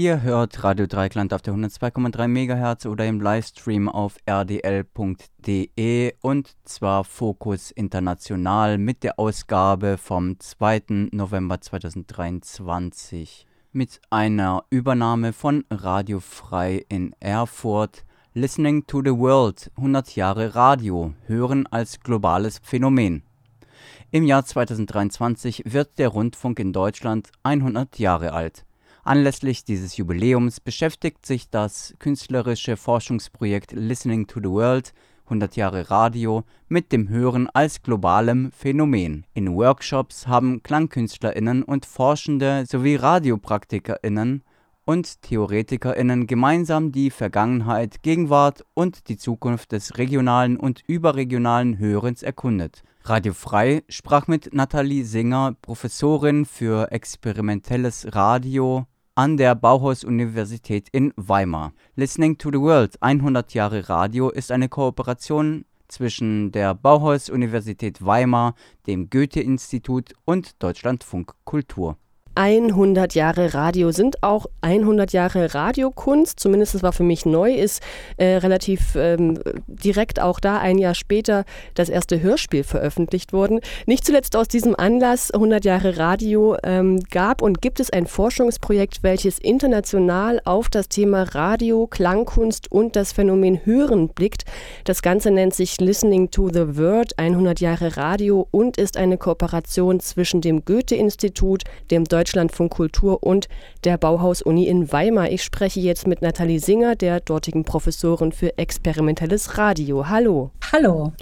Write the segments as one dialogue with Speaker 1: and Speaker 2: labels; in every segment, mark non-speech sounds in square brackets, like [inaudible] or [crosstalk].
Speaker 1: Ihr hört Radio Dreikland auf der 102,3 MHz oder im Livestream auf rdl.de und zwar Fokus International mit der Ausgabe vom 2. November 2023 mit einer Übernahme von Radio Frei in Erfurt. Listening to the World 100 Jahre Radio hören als globales Phänomen. Im Jahr 2023 wird der Rundfunk in Deutschland 100 Jahre alt. Anlässlich dieses Jubiläums beschäftigt sich das künstlerische Forschungsprojekt Listening to the World 100 Jahre Radio mit dem Hören als globalem Phänomen. In Workshops haben KlangkünstlerInnen und Forschende sowie RadiopraktikerInnen und TheoretikerInnen gemeinsam die Vergangenheit, Gegenwart und die Zukunft des regionalen und überregionalen Hörens erkundet. Radio Frei sprach mit Nathalie Singer, Professorin für experimentelles Radio an der Bauhaus-Universität in Weimar. Listening to the World 100 Jahre Radio ist eine Kooperation zwischen der Bauhaus-Universität Weimar, dem Goethe-Institut und Deutschlandfunk Kultur.
Speaker 2: 100 Jahre Radio sind auch 100 Jahre Radiokunst, zumindest das war für mich neu, ist äh, relativ ähm, direkt auch da ein Jahr später das erste Hörspiel veröffentlicht worden. Nicht zuletzt aus diesem Anlass 100 Jahre Radio ähm, gab und gibt es ein Forschungsprojekt, welches international auf das Thema Radio, Klangkunst und das Phänomen Hören blickt. Das Ganze nennt sich Listening to the Word 100 Jahre Radio und ist eine Kooperation zwischen dem Goethe-Institut, dem Deutschen Deutschlandfunk Kultur und der Bauhaus-Uni in Weimar. Ich spreche jetzt mit Nathalie Singer, der dortigen Professorin für experimentelles Radio. Hallo.
Speaker 3: Hallo.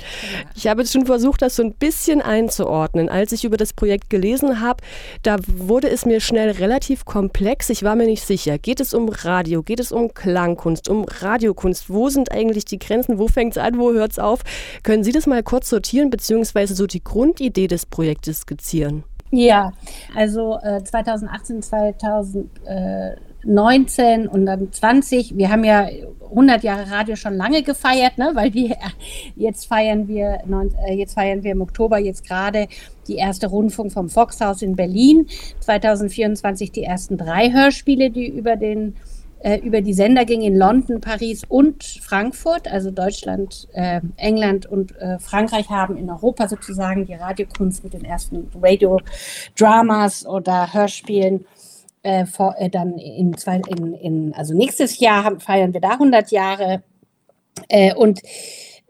Speaker 2: Ich habe jetzt schon versucht, das so ein bisschen einzuordnen. Als ich über das Projekt gelesen habe, da wurde es mir schnell relativ komplex. Ich war mir nicht sicher. Geht es um Radio? Geht es um Klangkunst? Um Radiokunst? Wo sind eigentlich die Grenzen? Wo fängt es an? Wo hört es auf? Können Sie das mal kurz sortieren, beziehungsweise so die Grundidee des Projektes skizzieren?
Speaker 3: Ja, also äh, 2018, 2019 und dann 20. Wir haben ja 100 Jahre Radio schon lange gefeiert, ne? weil wir [laughs] jetzt feiern wir äh, jetzt feiern wir im Oktober jetzt gerade die erste Rundfunk vom Foxhaus in Berlin. 2024 die ersten drei Hörspiele, die über den äh, über die Sender ging in London, Paris und Frankfurt. Also Deutschland, äh, England und äh, Frankreich haben in Europa sozusagen die Radiokunst mit den ersten Radio-Dramas oder Hörspielen. Äh, vor, äh, dann in, zwei, in, in, also nächstes Jahr haben, feiern wir da 100 Jahre. Äh, und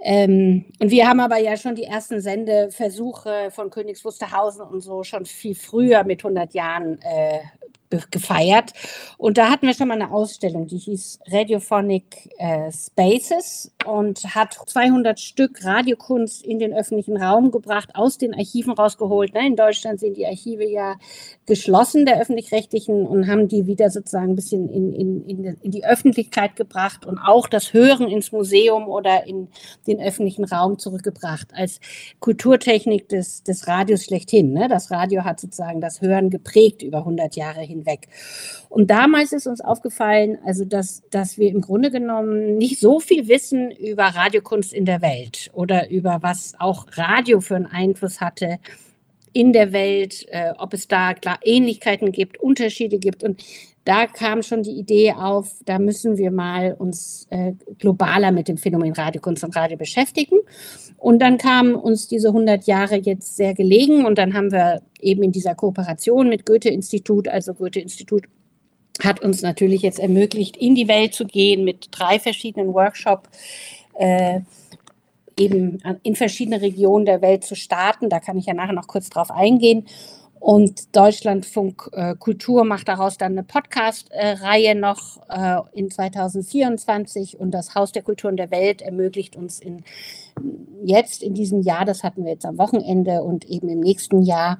Speaker 3: ähm, und wir haben aber ja schon die ersten Sendeversuche von Königs Wusterhausen und so schon viel früher mit 100 Jahren äh, gefeiert. Und da hatten wir schon mal eine Ausstellung, die hieß Radiophonic äh, Spaces und hat 200 Stück Radiokunst in den öffentlichen Raum gebracht, aus den Archiven rausgeholt. Ne? In Deutschland sind die Archive ja geschlossen, der öffentlich-rechtlichen, und haben die wieder sozusagen ein bisschen in, in, in, die Öffentlichkeit gebracht und auch das Hören ins Museum oder in den öffentlichen Raum zurückgebracht als Kulturtechnik des, des Radios schlechthin. Ne? Das Radio hat sozusagen das Hören geprägt über 100 Jahre hin hinweg. Und damals ist uns aufgefallen, also dass, dass wir im Grunde genommen nicht so viel wissen über Radiokunst in der Welt oder über was auch Radio für einen Einfluss hatte in der Welt, äh, ob es da klar Ähnlichkeiten gibt, Unterschiede gibt. Und da kam schon die Idee auf, da müssen wir mal uns äh, globaler mit dem Phänomen Radiokunst und Radio beschäftigen. Und dann kamen uns diese 100 Jahre jetzt sehr gelegen und dann haben wir eben in dieser Kooperation mit Goethe-Institut, also Goethe-Institut hat uns natürlich jetzt ermöglicht, in die Welt zu gehen mit drei verschiedenen Workshops. Äh, eben in verschiedene Regionen der Welt zu starten. Da kann ich ja nachher noch kurz drauf eingehen. Und Deutschlandfunk äh, Kultur macht daraus dann eine Podcast-Reihe noch äh, in 2024. Und das Haus der Kulturen der Welt ermöglicht uns in, jetzt in diesem Jahr, das hatten wir jetzt am Wochenende und eben im nächsten Jahr,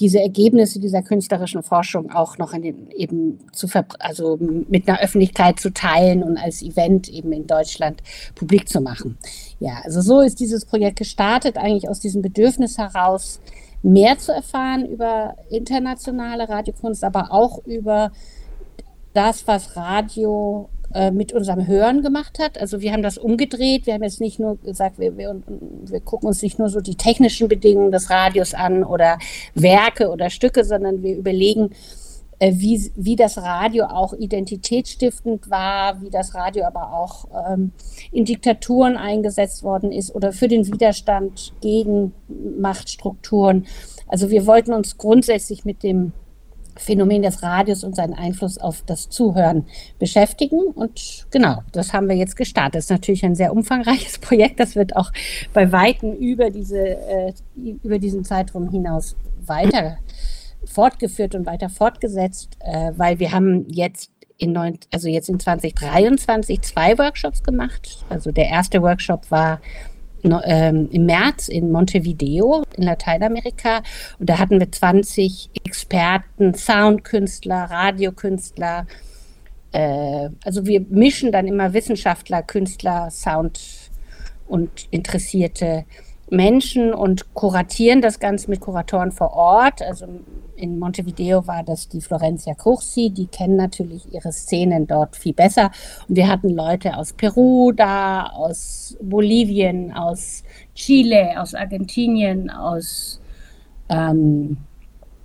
Speaker 3: diese Ergebnisse dieser künstlerischen Forschung auch noch den, eben zu also mit einer Öffentlichkeit zu teilen und als Event eben in Deutschland publik zu machen. Ja, also so ist dieses Projekt gestartet, eigentlich aus diesem Bedürfnis heraus, mehr zu erfahren über internationale Radiokunst, aber auch über das, was Radio äh, mit unserem Hören gemacht hat. Also wir haben das umgedreht. Wir haben jetzt nicht nur gesagt, wir, wir, wir gucken uns nicht nur so die technischen Bedingungen des Radios an oder Werke oder Stücke, sondern wir überlegen, wie, wie das Radio auch identitätsstiftend war, wie das Radio aber auch ähm, in Diktaturen eingesetzt worden ist oder für den Widerstand gegen Machtstrukturen. Also wir wollten uns grundsätzlich mit dem Phänomen des Radios und seinen Einfluss auf das Zuhören beschäftigen. Und genau, das haben wir jetzt gestartet. Das ist natürlich ein sehr umfangreiches [laughs] Projekt. Das wird auch bei Weitem über, diese, äh, über diesen Zeitraum hinaus weiter fortgeführt und weiter fortgesetzt, äh, weil wir haben jetzt in neun, also jetzt in 2023 zwei Workshops gemacht. Also der erste Workshop war ähm, im März in Montevideo in Lateinamerika. Und da hatten wir 20 Experten, Soundkünstler, Radiokünstler. Äh, also wir mischen dann immer Wissenschaftler, Künstler, Sound und Interessierte Menschen und kuratieren das Ganze mit Kuratoren vor Ort. Also in Montevideo war das die Florencia Cursi, die kennen natürlich ihre Szenen dort viel besser. Und wir hatten Leute aus Peru da, aus Bolivien, aus Chile, aus Argentinien, aus ähm,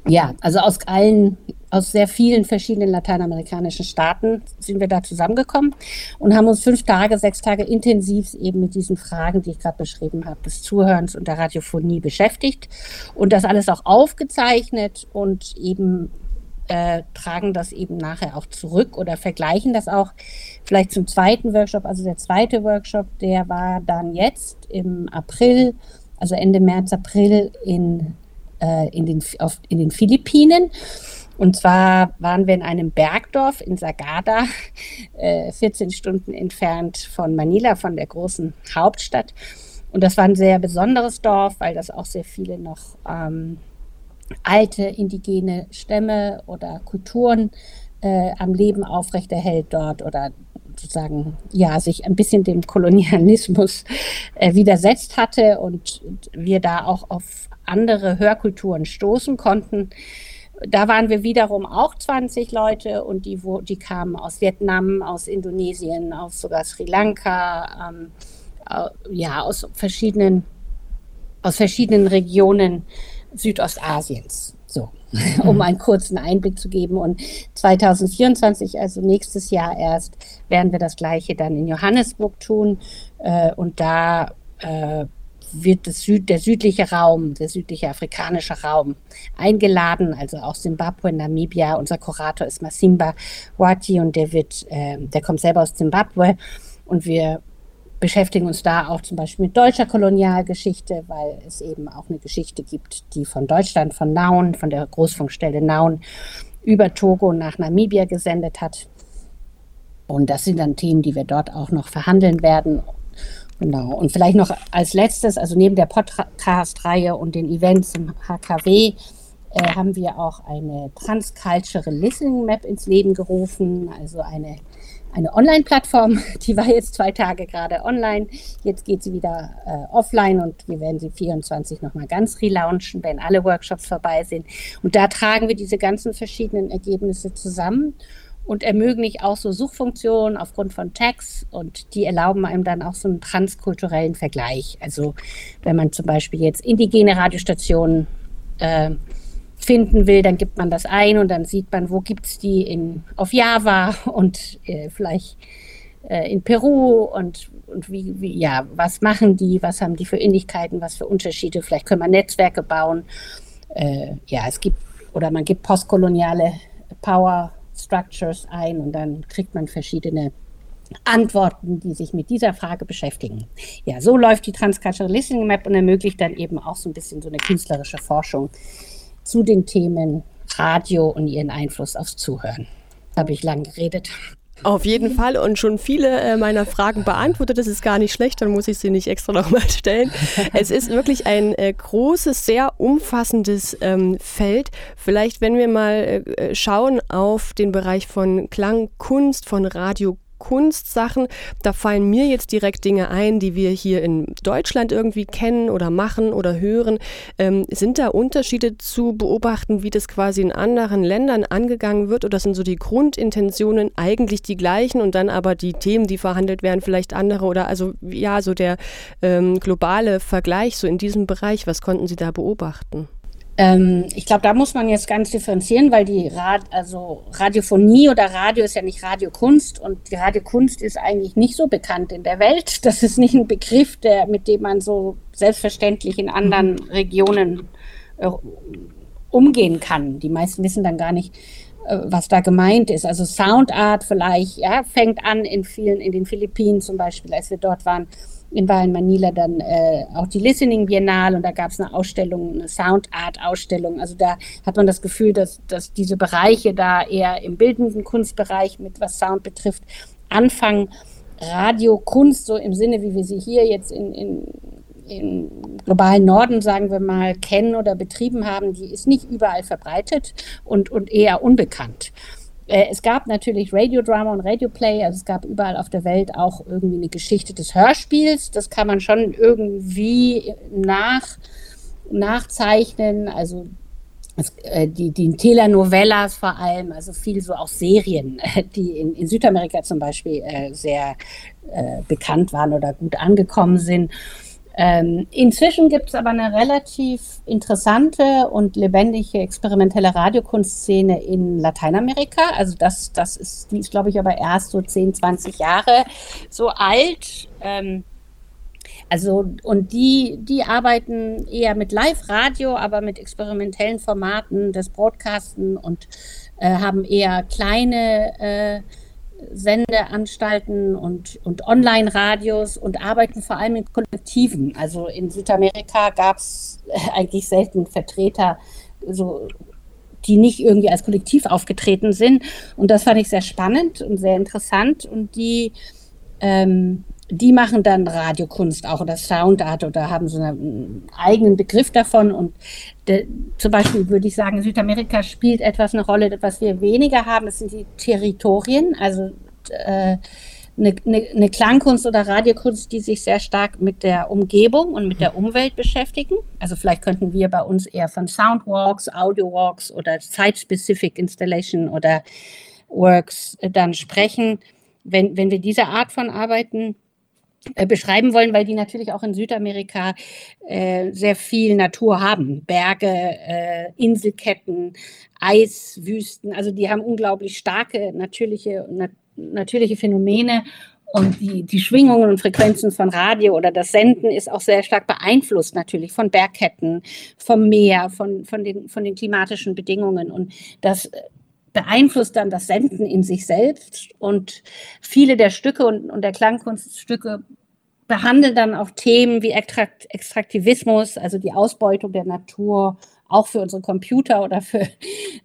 Speaker 3: ja, also aus allen, aus sehr vielen verschiedenen lateinamerikanischen Staaten sind wir da zusammengekommen und haben uns fünf Tage, sechs Tage intensiv eben mit diesen Fragen, die ich gerade beschrieben habe, des Zuhörens und der Radiophonie beschäftigt und das alles auch aufgezeichnet und eben äh, tragen das eben nachher auch zurück oder vergleichen das auch vielleicht zum zweiten Workshop. Also der zweite Workshop, der war dann jetzt im April, also Ende März, April in äh, in, den, auf, in den Philippinen. Und zwar waren wir in einem Bergdorf in Sagada, [laughs] äh, 14 Stunden entfernt von Manila, von der großen Hauptstadt. Und das war ein sehr besonderes Dorf, weil das auch sehr viele noch ähm, alte indigene Stämme oder Kulturen äh, am Leben aufrechterhält dort oder sozusagen ja sich ein bisschen dem Kolonialismus äh, widersetzt hatte und wir da auch auf andere Hörkulturen stoßen konnten. Da waren wir wiederum auch 20 Leute und die, wo, die kamen aus Vietnam, aus Indonesien, aus sogar Sri Lanka, ähm, äh, ja, aus verschiedenen, aus verschiedenen Regionen Südostasiens. So, [laughs] um einen kurzen Einblick zu geben. Und 2024, also nächstes Jahr erst, werden wir das Gleiche dann in Johannesburg tun. Äh, und da äh, wird Süd, der südliche Raum, der südliche afrikanische Raum eingeladen, also auch Simbabwe, Namibia. Unser Kurator ist Masimba Wati und der wird, äh, der kommt selber aus Simbabwe und wir beschäftigen uns da auch zum Beispiel mit deutscher Kolonialgeschichte, weil es eben auch eine Geschichte gibt, die von Deutschland, von Nauen, von der Großfunkstelle Nauen über Togo nach Namibia gesendet hat. Und das sind dann Themen, die wir dort auch noch verhandeln werden. Genau. Und vielleicht noch als letztes, also neben der Podcast-Reihe und den Events im HKW, äh, haben wir auch eine Transcultural Listening Map ins Leben gerufen, also eine, eine Online-Plattform. [laughs] Die war jetzt zwei Tage gerade online. Jetzt geht sie wieder äh, offline und wir werden sie 24 nochmal ganz relaunchen, wenn alle Workshops vorbei sind. Und da tragen wir diese ganzen verschiedenen Ergebnisse zusammen und ermöglichen auch so Suchfunktionen aufgrund von Tags und die erlauben einem dann auch so einen transkulturellen Vergleich. Also wenn man zum Beispiel jetzt indigene Radiostationen äh, finden will, dann gibt man das ein und dann sieht man, wo gibt es die in, auf Java [laughs] und äh, vielleicht äh, in Peru und, und wie, wie, ja, was machen die, was haben die für Ähnlichkeiten, was für Unterschiede, vielleicht können wir Netzwerke bauen. Äh, ja, es gibt, oder man gibt postkoloniale Power Structures ein und dann kriegt man verschiedene Antworten, die sich mit dieser Frage beschäftigen. Ja, so läuft die Transcultural Listening Map und ermöglicht dann eben auch so ein bisschen so eine künstlerische Forschung zu den Themen Radio und ihren Einfluss aufs Zuhören. Habe ich lang geredet.
Speaker 2: Auf jeden Fall und schon viele äh, meiner Fragen beantwortet. Das ist gar nicht schlecht, dann muss ich sie nicht extra [laughs] nochmal stellen. Es ist wirklich ein äh, großes, sehr umfassendes ähm, Feld. Vielleicht, wenn wir mal äh, schauen auf den Bereich von Klangkunst, von Radio Kunstsachen. Da fallen mir jetzt direkt Dinge ein, die wir hier in Deutschland irgendwie kennen oder machen oder hören. Ähm, sind da Unterschiede zu beobachten, wie das quasi in anderen Ländern angegangen wird? Oder sind so die Grundintentionen eigentlich die gleichen und dann aber die Themen, die verhandelt werden, vielleicht andere? Oder also ja, so der ähm, globale Vergleich so in diesem Bereich, was konnten Sie da beobachten?
Speaker 3: Ähm, ich glaube, da muss man jetzt ganz differenzieren, weil die Rad also Radiophonie oder Radio ist ja nicht Radiokunst und die Radiokunst ist eigentlich nicht so bekannt in der Welt. [laughs] Das ist nicht ein Begriff, der, mit dem man so selbstverständlich in anderen mhm. Regionen äh, umgehen kann. Die meisten wissen dann gar nicht, was da gemeint ist. Also Soundart vielleicht, ja, fängt an in vielen, in den Philippinen zum Beispiel, als wir dort waren, in war Manila dann äh, auch die Listening Biennale und da gab es eine Ausstellung, eine Soundart-Ausstellung. Also da hat man das Gefühl, dass, dass diese Bereiche da eher im bildenden Kunstbereich mit was Sound betrifft, anfangen. Radiokunst, so im Sinne, wie wir sie hier jetzt in, in, im globalen Norden, sagen wir mal, kennen oder betrieben haben, die ist nicht überall verbreitet und, und eher unbekannt. Äh, es gab natürlich Radiodrama und Radioplay, also es gab überall auf der Welt auch irgendwie eine Geschichte des Hörspiels. Das kann man schon irgendwie nach, nachzeichnen. Also es, äh, die, die Telenovelas vor allem, also viel so auch Serien, [laughs] die in, in Südamerika zum Beispiel äh, sehr bekannt waren oder gut angekommen sind. Ähm, inzwischen gibt es aber eine relativ interessante und lebendige experimentelle Radiokunstszene in Lateinamerika. Also das, das ist, die ist, glaube ich, aber erst so 10, 20 Jahre so alt. Ähm, also, und die, die arbeiten eher mit Live-Radio, aber mit experimentellen Formaten des Broadcasten und äh, haben eher kleine äh, Sendeanstalten und, und Online-Radios und arbeiten vor allem in Kollektiven. Also in Südamerika gab es eigentlich selten Vertreter, so, die nicht irgendwie als Kollektiv aufgetreten sind. Und das fand ich sehr spannend und sehr interessant. Und die ähm, die machen dann Radiokunst auch oder Soundart oder haben so einen eigenen Begriff davon. Und de, zum Beispiel würde ich sagen, Südamerika spielt etwas eine Rolle, was wir weniger haben. Das sind die Territorien, also äh, eine, eine, eine Klangkunst oder Radiokunst, die sich sehr stark mit der Umgebung und mit der Umwelt beschäftigen. Also vielleicht könnten wir bei uns eher von Soundwalks, Audiowalks oder Site-Specific Installation oder Works dann sprechen. Wenn, wenn wir diese Art von Arbeiten äh, beschreiben wollen, weil die natürlich auch in Südamerika äh, sehr viel Natur haben. Berge, äh, Inselketten, Eiswüsten. Also die haben unglaublich starke natürliche, nat natürliche Phänomene. Und die, die Schwingungen und Frequenzen von Radio oder das Senden ist auch sehr stark beeinflusst natürlich von Bergketten, vom Meer, von, von, den, von den klimatischen Bedingungen. Und das beeinflusst dann das Senden in sich selbst. Und viele der Stücke und, und der Klangkunststücke behandeln dann auch Themen wie Extrakt Extraktivismus, also die Ausbeutung der Natur, auch für unsere Computer oder für,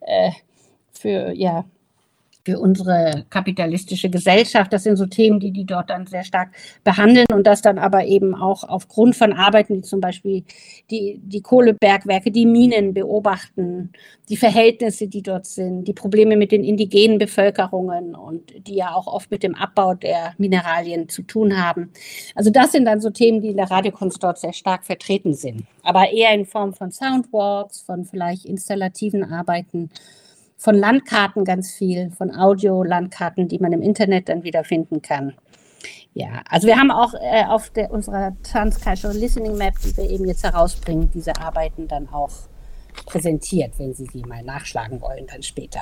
Speaker 3: äh, für ja, für unsere kapitalistische Gesellschaft. Das sind so Themen, die die dort dann sehr stark behandeln und das dann aber eben auch aufgrund von Arbeiten, die zum Beispiel die, die Kohlebergwerke, die Minen beobachten, die Verhältnisse, die dort sind, die Probleme mit den indigenen Bevölkerungen und die ja auch oft mit dem Abbau der Mineralien zu tun haben. Also das sind dann so Themen, die in der Radiokunst dort sehr stark vertreten sind, aber eher in Form von Soundwalks, von vielleicht installativen Arbeiten von Landkarten ganz viel, von Audio-Landkarten, die man im Internet dann wiederfinden kann. Ja, also wir haben auch äh, auf der, unserer Transcultural Listening Map, die wir eben jetzt herausbringen, diese Arbeiten dann auch präsentiert, wenn Sie sie mal nachschlagen wollen, dann später.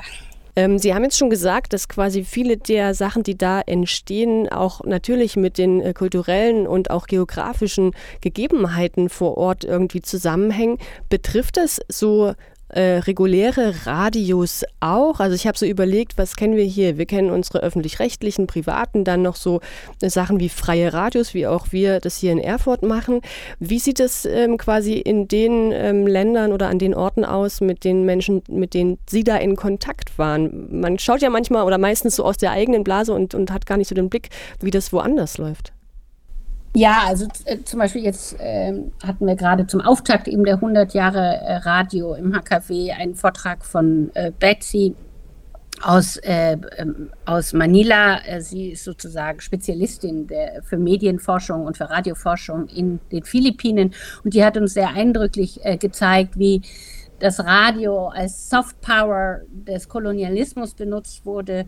Speaker 2: Ähm, sie haben jetzt schon gesagt, dass quasi viele der Sachen, die da entstehen, auch natürlich mit den äh, kulturellen und auch geografischen Gegebenheiten vor Ort irgendwie zusammenhängen. Betrifft das so äh, reguläre Radios auch? Also ich habe so überlegt, was kennen wir hier? Wir kennen unsere öffentlich-rechtlichen, privaten, dann noch so äh, Sachen wie freie Radios, wie auch wir das hier in Erfurt machen. Wie sieht es ähm, quasi in den ähm, Ländern oder an den Orten aus mit den Menschen, mit denen Sie da in Kontakt waren? Man schaut ja manchmal oder meistens so aus der eigenen Blase und, und hat gar nicht so den Blick, wie das woanders läuft.
Speaker 3: Ja, also äh, zum Beispiel jetzt äh, hatten wir gerade zum Auftakt eben der 100 Jahre äh, Radio im HKW einen Vortrag von äh, Betsy aus, äh, ähm, aus Manila. Sie ist sozusagen Spezialistin der, für Medienforschung und für Radioforschung in den Philippinen und die hat uns sehr eindrücklich gezeigt, wie das Radio als Soft Power des Kolonialismus benutzt wurde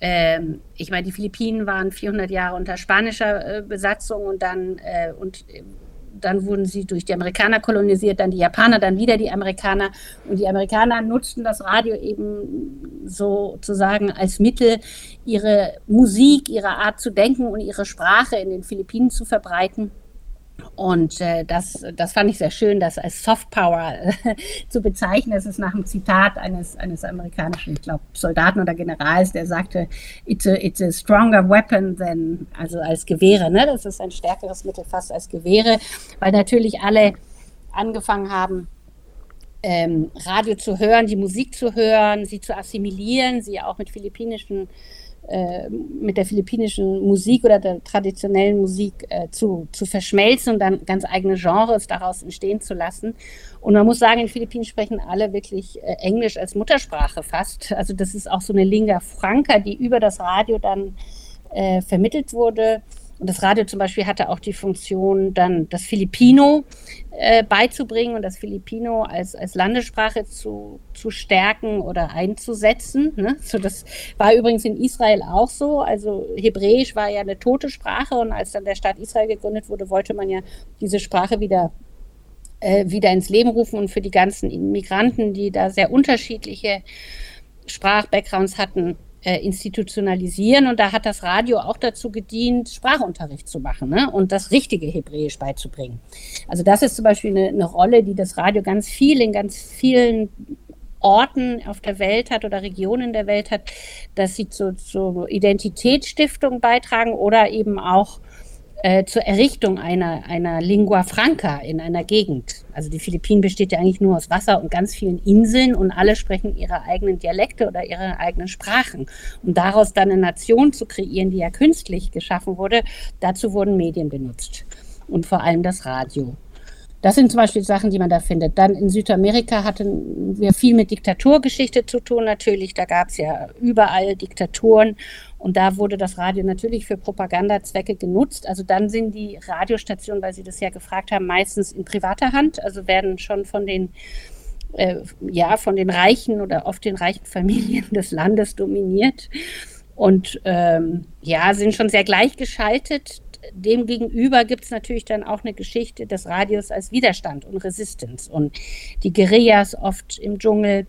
Speaker 3: ähm, ich meine, die Philippinen waren 400 Jahre unter spanischer äh, Besatzung und dann äh, und dann wurden sie durch die Amerikaner kolonisiert, dann die Japaner, dann wieder die Amerikaner. Und die Amerikaner nutzten das Radio eben sozusagen als Mittel, ihre Musik, ihre Art zu denken und ihre Sprache in den Philippinen zu verbreiten. Und äh, das, das fand ich sehr schön, das als Soft Power äh, [laughs] zu bezeichnen. Das ist nach einem Zitat eines, eines amerikanischen, ich glaube, Soldaten oder Generals, der sagte, it's a, it's a stronger weapon than, also als Gewehre. Ne? Das ist ein stärkeres Mittel fast als Gewehre, weil natürlich alle angefangen haben, ähm, Radio zu hören, die Musik zu hören, sie zu assimilieren, sie auch mit philippinischen äh, mit der philippinischen Musik oder der traditionellen Musik äh, zu, zu verschmelzen und dann ganz eigene Genres daraus entstehen zu lassen. Und man muss sagen, in Philippinen sprechen alle wirklich äh, Englisch als Muttersprache fast. Also das ist auch so eine Lingua Franca, die über das Radio dann äh, vermittelt wurde. Und das Radio zum Beispiel hatte auch die Funktion, dann das Filipino äh, beizubringen und das Filipino als, als Landessprache zu, zu stärken oder einzusetzen. Ne? So, das war übrigens in Israel auch so. Also Hebräisch war ja eine tote Sprache und als dann der Staat Israel gegründet wurde, wollte man ja diese Sprache wieder äh, wieder ins Leben rufen und für die ganzen Immigranten, die da sehr unterschiedliche Sprachbackgrounds hatten, äh, institutionalisieren. Und da hat das Radio auch dazu gedient, Sprachunterricht zu machen ne? und das richtige Hebräisch beizubringen. Also das ist zum Beispiel eine, eine Rolle, die das Radio ganz viel in ganz vielen Orten auf der Welt hat oder Regionen der Welt hat, dass sie zur zu Identitätsstiftung beitragen oder eben auch äh, zur Errichtung einer, einer Lingua Franca in einer Gegend. Also die Philippinen besteht ja eigentlich nur aus Wasser und ganz vielen Inseln und alle sprechen ihre eigenen Dialekte oder ihre eigenen Sprachen. Und daraus dann eine Nation zu kreieren, die ja künstlich geschaffen wurde, dazu wurden Medien benutzt. Und vor allem das Radio. Das sind zum Beispiel Sachen, die man da findet. Dann in Südamerika hatten wir viel mit Diktaturgeschichte zu tun natürlich. Da gab es ja überall Diktaturen und da wurde das Radio natürlich für Propagandazwecke genutzt. Also dann sind die Radiostationen, weil Sie das ja gefragt haben, meistens in privater Hand, also werden schon von den äh, ja, von den reichen oder oft den reichen Familien [laughs] des Landes dominiert und ähm, ja, sind schon sehr gleichgeschaltet demgegenüber gibt es natürlich dann auch eine Geschichte des Radios als Widerstand und Resistance. Und die Guerillas oft im Dschungel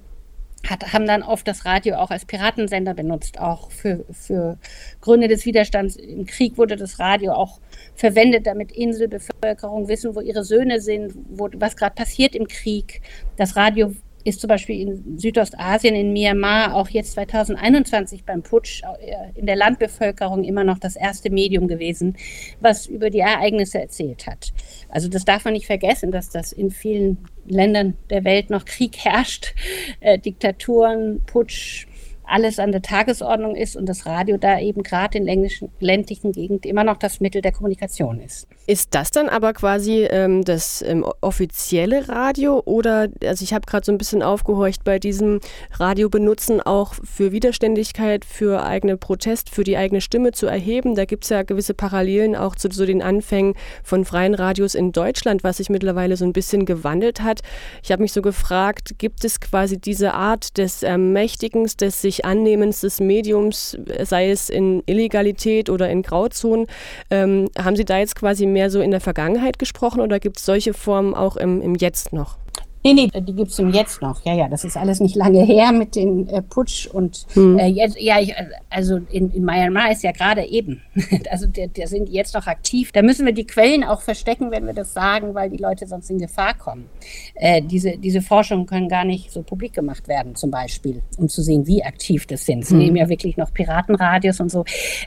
Speaker 3: hat, haben dann oft das Radio auch als Piratensender benutzt, auch für, für Gründe des Widerstands. Im Krieg wurde das Radio auch verwendet, damit Inselbevölkerung wissen, wo ihre Söhne sind, wo, was gerade passiert im Krieg. Das Radio ist zum Beispiel in Südostasien, in Myanmar, auch jetzt 2021 beim Putsch äh, in der Landbevölkerung immer noch das erste Medium gewesen, was über die Ereignisse erzählt hat. Also das darf man nicht vergessen, dass das in vielen Ländern der Welt noch Krieg herrscht, äh, Diktaturen, Putsch, alles an der Tagesordnung ist und das Radio da eben gerade in ländlichen, ländlichen Gegend immer noch das Mittel der Kommunikation ist.
Speaker 2: Ist das dann aber quasi ähm, das ähm, offizielle Radio oder, also ich habe gerade so ein bisschen aufgehorcht bei diesem Radio benutzen, auch für Widerständigkeit, für eigene Protest, für die eigene Stimme zu erheben? Da gibt es ja gewisse Parallelen auch zu so den Anfängen von freien Radios in Deutschland, was sich mittlerweile so ein bisschen gewandelt hat. Ich habe mich so gefragt, gibt es quasi diese Art des Ermächtigens, des sich Annehmens des Mediums, sei es in Illegalität oder in Grauzonen. Ähm, haben Sie da jetzt quasi mehr so in der Vergangenheit gesprochen oder gibt es solche Formen auch im, im Jetzt noch?
Speaker 3: Nee, nee, die gibt es jetzt noch. Ja, ja, das ist alles nicht lange her mit dem äh, Putsch und hm. äh, jetzt, ja, ich, also in, in Myanmar ist ja gerade eben. [laughs] also da, sind die jetzt noch aktiv. Da müssen wir die Quellen auch verstecken, wenn wir das sagen, weil die Leute sonst in Gefahr kommen. Äh, diese, diese Forschungen können gar nicht so publik gemacht werden, zum Beispiel, um zu sehen, wie aktiv das sind. Sie hm. nehmen ja wirklich noch Piratenradios und so.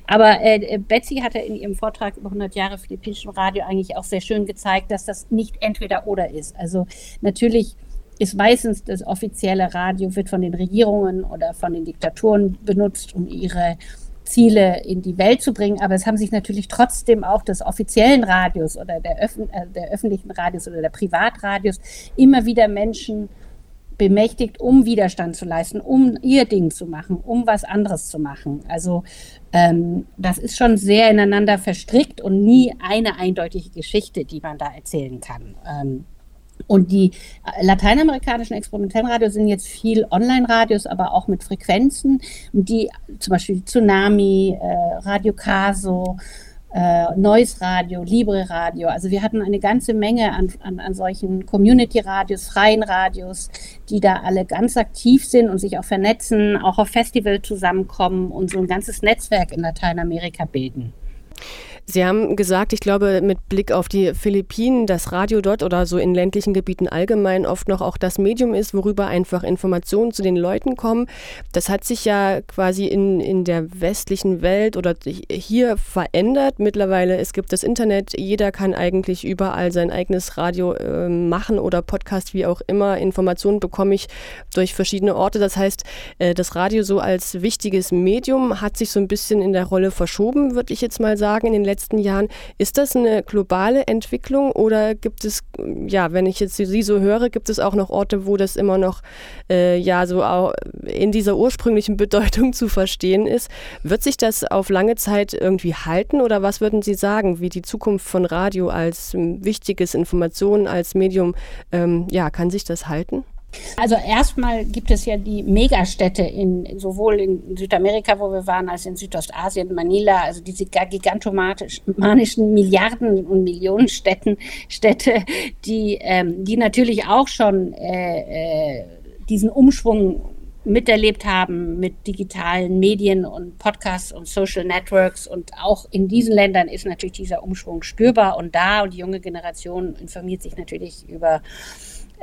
Speaker 3: Aber äh, Betsy hatte in ihrem Vortrag über 100 Jahre philippinischen Radio eigentlich auch sehr schön gezeigt, dass das nicht entweder oder ist. Also natürlich ist meistens das offizielle Radio, wird von den Regierungen oder von den Diktaturen benutzt, um ihre Ziele in die Welt zu bringen. Aber es haben sich natürlich trotzdem auch des offiziellen Radios oder der, Öffn äh, der öffentlichen Radios oder der Privatradios immer wieder Menschen bemächtigt, um Widerstand zu leisten, um ihr Ding zu machen, um was anderes zu machen. Also ähm, das ist schon sehr ineinander verstrickt und nie eine eindeutige Geschichte, die man da erzählen kann. Ähm, und die lateinamerikanischen Experimentellradios sind jetzt viel Online-Radios, aber auch mit Frequenzen, die zum Beispiel Tsunami, äh, Radio Caso, äh, Neues Radio, Libre Radio. Also wir hatten eine ganze Menge an, an, an solchen Community-Radios, freien Radios, die da alle ganz aktiv sind und sich auch vernetzen, auch auf Festival zusammenkommen und so ein ganzes Netzwerk in Lateinamerika bilden.
Speaker 2: Sie haben gesagt, ich glaube, mit Blick auf die Philippinen, dass Radio dort oder so in ländlichen Gebieten allgemein oft noch auch das Medium ist, worüber einfach Informationen zu den Leuten kommen. Das hat sich ja quasi in, in der westlichen Welt oder hier verändert. Mittlerweile, es gibt das Internet, jeder kann eigentlich überall sein eigenes Radio äh, machen oder Podcast, wie auch immer. Informationen bekomme ich durch verschiedene Orte. Das heißt, äh, das Radio so als wichtiges Medium hat sich so ein bisschen in der Rolle verschoben, würde ich jetzt mal sagen, in den letzten Jahren. Ist das eine globale Entwicklung oder gibt es, ja, wenn ich jetzt Sie so höre, gibt es auch noch Orte, wo das immer noch äh, ja so auch in dieser ursprünglichen Bedeutung zu verstehen ist? Wird sich das auf lange Zeit irgendwie halten oder was würden Sie sagen, wie die Zukunft von Radio als ähm, wichtiges Information, als Medium, ähm, ja, kann sich das halten?
Speaker 3: Also erstmal gibt es ja die Megastädte in sowohl in Südamerika, wo wir waren, als in Südostasien, Manila, also diese gigantomanischen Milliarden und Millionen Städten, Städte, die, ähm, die natürlich auch schon äh, äh, diesen Umschwung miterlebt haben mit digitalen Medien und Podcasts und Social Networks. Und auch in diesen Ländern ist natürlich dieser Umschwung spürbar und da. Und die junge Generation informiert sich natürlich über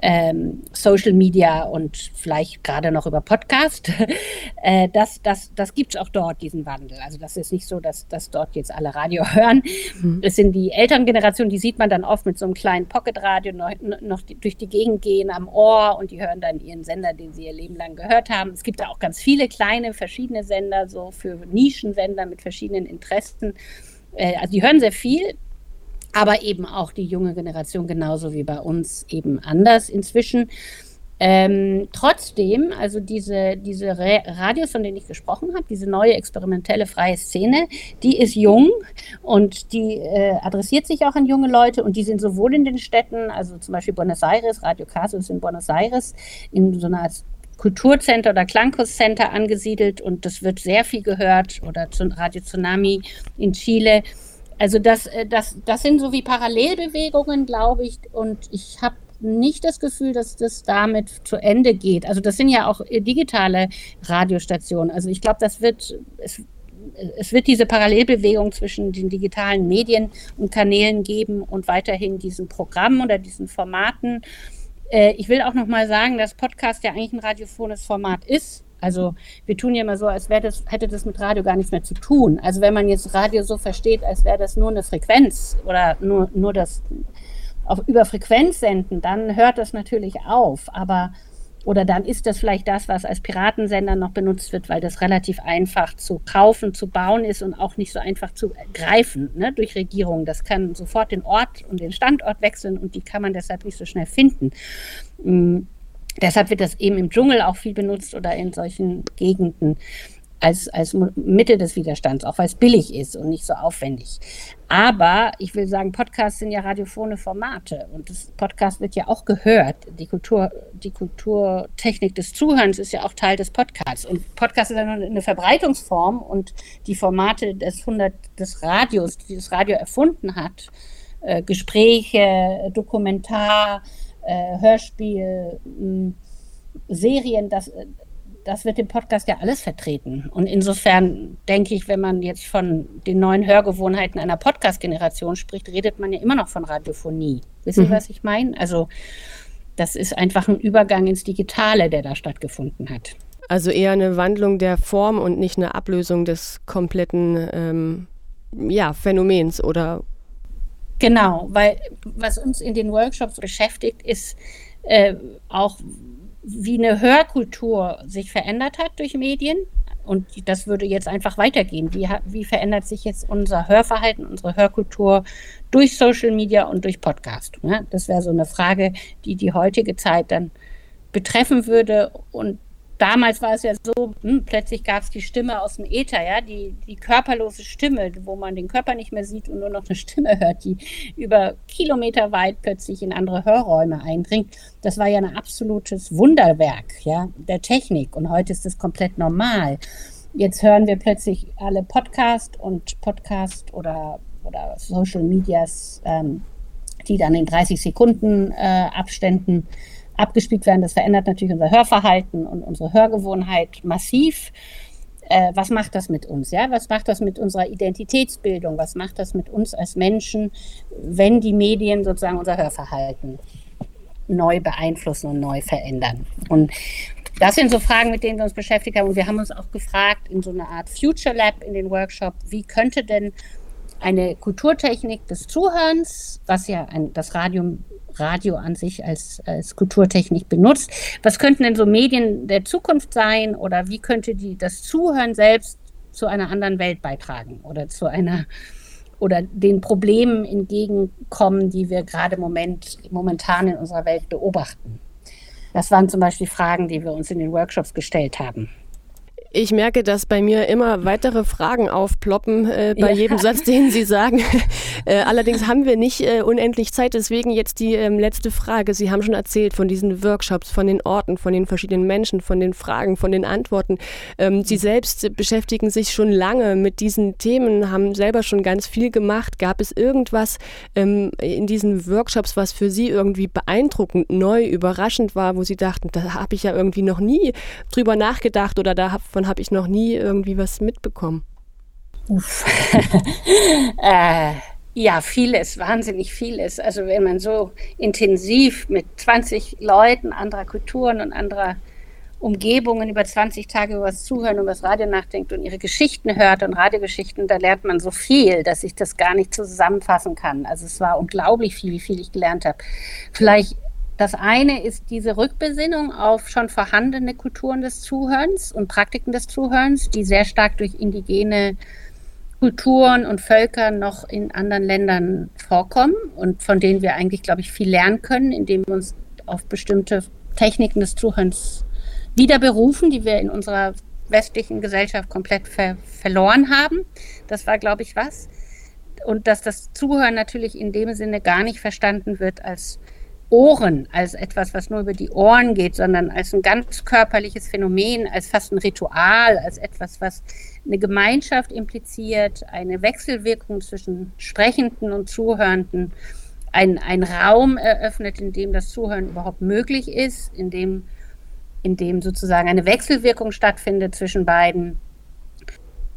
Speaker 3: ähm, Social Media und vielleicht gerade noch über Podcast. [laughs] äh, das das, das gibt es auch dort, diesen Wandel. Also das ist nicht so, dass, dass dort jetzt alle Radio [laughs] hören. Mhm. Es sind die Elterngeneration, die sieht man dann oft mit so einem kleinen Pocketradio noch, noch durch die Gegend gehen am Ohr und die hören dann ihren Sender, den sie ihr Leben lang gehört haben. Es gibt da auch ganz viele kleine, verschiedene Sender, so für Nischensender mit verschiedenen Interessen. Äh, also die hören sehr viel, aber eben auch die junge Generation genauso wie bei uns eben anders inzwischen. Ähm, trotzdem, also diese, diese Radios, von denen ich gesprochen habe, diese neue experimentelle freie Szene, die ist jung und die äh, adressiert sich auch an junge Leute und die sind sowohl in den Städten, also zum Beispiel Buenos Aires, Radio Caso ist in Buenos Aires, in so einer Art Kulturcenter oder Klangkurscenter angesiedelt und das wird sehr viel gehört oder Radio Tsunami in Chile also das, äh, das, das sind so wie Parallelbewegungen, glaube ich. Und ich habe nicht das Gefühl, dass das damit zu Ende geht. Also das sind ja auch äh, digitale Radiostationen. Also ich glaube, das wird, es, es wird diese Parallelbewegung zwischen den digitalen Medien und Kanälen geben und weiterhin diesen Programmen oder diesen Formaten. Äh, ich will auch noch mal sagen, dass Podcast ja eigentlich ein radiophones Format ist. Also wir tun ja immer so, als wäre das, hätte das mit Radio gar nichts mehr zu tun. Also wenn man jetzt Radio so versteht, als wäre das nur eine Frequenz oder nur, nur das auf über Frequenz senden, dann hört das natürlich auf. Aber oder dann ist das vielleicht das, was als Piratensender noch benutzt wird, weil das relativ einfach zu kaufen, zu bauen ist und auch nicht so einfach zu greifen ne, durch Regierungen. Das kann sofort den Ort und den Standort wechseln und die kann man deshalb nicht so schnell finden. Deshalb wird das eben im Dschungel auch viel benutzt oder in solchen Gegenden als, als Mittel des Widerstands, auch weil es billig ist und nicht so aufwendig. Aber ich will sagen, Podcasts sind ja radiophone Formate und das Podcast wird ja auch gehört. Die Kultur, die Kulturtechnik des Zuhörens ist ja auch Teil des Podcasts. Und Podcast ist ja nur eine Verbreitungsform und die Formate des 100 des Radios, die das Radio erfunden hat, äh, Gespräche, Dokumentar, äh, Hörspiel, mh, Serien, das, das wird im Podcast ja alles vertreten. Und insofern denke ich, wenn man jetzt von den neuen Hörgewohnheiten einer Podcast-Generation spricht, redet man ja immer noch von Radiophonie. Wissen Sie, mhm. was ich meine? Also das ist einfach ein Übergang ins Digitale, der da stattgefunden hat.
Speaker 2: Also eher eine Wandlung der Form und nicht eine Ablösung des kompletten ähm, ja, Phänomens oder
Speaker 3: Genau, weil was uns in den Workshops beschäftigt, ist äh, auch, wie eine Hörkultur sich verändert hat durch Medien. Und das würde jetzt einfach weitergehen. Wie, wie verändert sich jetzt unser Hörverhalten, unsere Hörkultur durch Social Media und durch Podcast? Ne? Das wäre so eine Frage, die die heutige Zeit dann betreffen würde. Und damals war es ja so, hm, plötzlich gab es die Stimme aus dem Äther, ja, die, die körperlose Stimme, wo man den Körper nicht mehr sieht und nur noch eine Stimme hört, die über Kilometer weit plötzlich in andere Hörräume eindringt. Das war ja ein absolutes Wunderwerk, ja, der Technik. Und heute ist das komplett normal. Jetzt hören wir plötzlich alle Podcast und Podcast oder oder Social Medias, ähm, die dann in 30 Sekunden äh, Abständen abgespielt werden. Das verändert natürlich unser Hörverhalten und unsere Hörgewohnheit massiv. Äh, was macht das mit uns? Ja, was macht das mit unserer Identitätsbildung? Was macht das mit uns als Menschen, wenn die Medien sozusagen unser Hörverhalten neu beeinflussen und neu verändern? Und das sind so Fragen, mit denen wir uns beschäftigt haben. Und wir haben uns auch gefragt in so einer Art Future Lab in den Workshop, wie könnte denn eine Kulturtechnik des Zuhörens, was ja ein, das Radio, Radio an sich als, als Kulturtechnik benutzt, was könnten denn so Medien der Zukunft sein oder wie könnte die, das Zuhören selbst zu einer anderen Welt beitragen oder zu einer oder den Problemen entgegenkommen, die wir gerade Moment, momentan in unserer Welt beobachten. Das waren zum Beispiel Fragen, die wir uns in den Workshops gestellt haben.
Speaker 2: Ich merke, dass bei mir immer weitere Fragen aufploppen äh, bei ja. jedem Satz, den Sie sagen. [laughs] äh, allerdings haben wir nicht äh, unendlich Zeit, deswegen jetzt die ähm, letzte Frage. Sie haben schon erzählt von diesen Workshops, von den Orten, von den verschiedenen Menschen, von den Fragen, von den Antworten. Ähm, Sie selbst beschäftigen sich schon lange mit diesen Themen, haben selber schon ganz viel gemacht. Gab es irgendwas ähm, in diesen Workshops, was für Sie irgendwie beeindruckend, neu, überraschend war, wo Sie dachten, da habe ich ja irgendwie noch nie drüber nachgedacht oder da habe davon habe ich noch nie irgendwie was mitbekommen.
Speaker 3: Uff. [laughs] äh, ja, vieles, wahnsinnig vieles. Also wenn man so intensiv mit 20 Leuten anderer Kulturen und anderer Umgebungen über 20 Tage über das Zuhören und über das Radio nachdenkt und ihre Geschichten hört und Radiogeschichten, da lernt man so viel, dass ich das gar nicht zusammenfassen kann. Also es war unglaublich viel, wie viel ich gelernt habe. Vielleicht das eine ist diese Rückbesinnung auf schon vorhandene Kulturen des Zuhörens und Praktiken des Zuhörens, die sehr stark durch indigene Kulturen und Völker noch in anderen Ländern vorkommen und von denen wir eigentlich, glaube ich, viel lernen können, indem wir uns auf bestimmte Techniken des Zuhörens wieder berufen, die wir in unserer westlichen Gesellschaft komplett ver verloren haben. Das war, glaube ich, was. Und dass das Zuhören natürlich in dem Sinne gar nicht verstanden wird als Ohren als etwas, was nur über die Ohren geht, sondern als ein ganz körperliches Phänomen, als fast ein Ritual, als etwas, was eine Gemeinschaft impliziert, eine Wechselwirkung zwischen Sprechenden und Zuhörenden, ein, ein Raum eröffnet, in dem das Zuhören überhaupt möglich ist, in dem, in dem sozusagen eine Wechselwirkung stattfindet zwischen beiden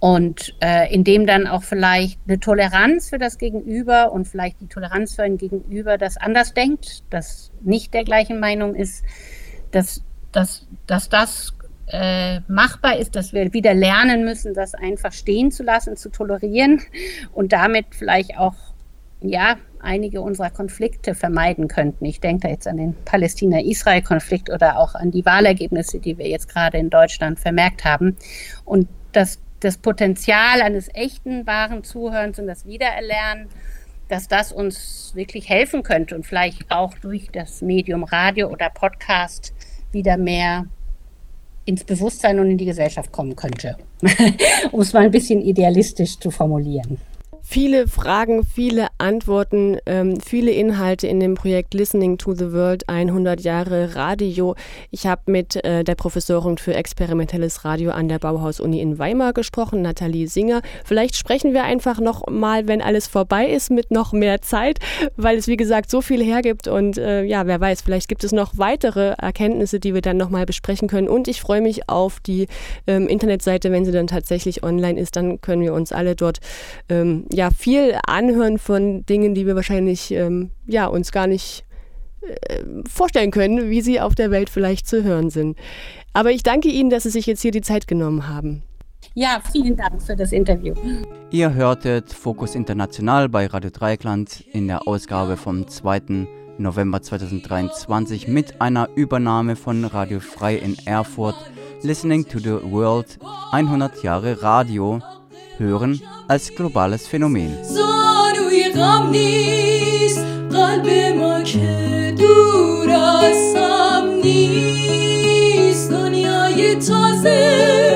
Speaker 3: und äh, indem dann auch vielleicht eine Toleranz für das Gegenüber und vielleicht die Toleranz für ein Gegenüber, das anders denkt, das nicht der gleichen Meinung ist, dass, dass, dass das äh, machbar ist, dass wir wieder lernen müssen, das einfach stehen zu lassen, zu tolerieren und damit vielleicht auch ja, einige unserer Konflikte vermeiden könnten. Ich denke da jetzt an den Palästina-Israel-Konflikt oder auch an die Wahlergebnisse, die wir jetzt gerade in Deutschland vermerkt haben. Und dass das Potenzial eines echten, wahren Zuhörens und das Wiedererlernen, dass das uns wirklich helfen könnte und vielleicht auch durch das Medium Radio oder Podcast wieder mehr ins Bewusstsein und in die Gesellschaft kommen könnte, [laughs] um es mal ein bisschen idealistisch zu formulieren.
Speaker 2: Viele Fragen, viele Antworten, ähm, viele Inhalte in dem Projekt Listening to the World 100 Jahre Radio. Ich habe mit äh, der Professorin für experimentelles Radio an der Bauhaus-Uni in Weimar gesprochen, Nathalie Singer. Vielleicht sprechen wir einfach noch mal, wenn alles vorbei ist, mit noch mehr Zeit, weil es wie gesagt so viel hergibt und äh, ja, wer weiß, vielleicht gibt es noch weitere Erkenntnisse, die wir dann noch mal besprechen können. Und ich freue mich auf die ähm, Internetseite, wenn sie dann tatsächlich online ist, dann können wir uns alle dort ähm, ja viel anhören von Dingen, die wir wahrscheinlich ähm, ja, uns gar nicht äh, vorstellen können, wie sie auf der Welt vielleicht zu hören sind. Aber ich danke Ihnen, dass Sie sich jetzt hier die Zeit genommen haben.
Speaker 3: Ja, vielen Dank für das Interview.
Speaker 1: Ihr hörtet Fokus International bei Radio Dreieckland in der Ausgabe vom 2. November 2023 mit einer Übernahme von Radio Frei in Erfurt, Listening to the World 100 Jahre Radio Hören als globales Phänomen. تازه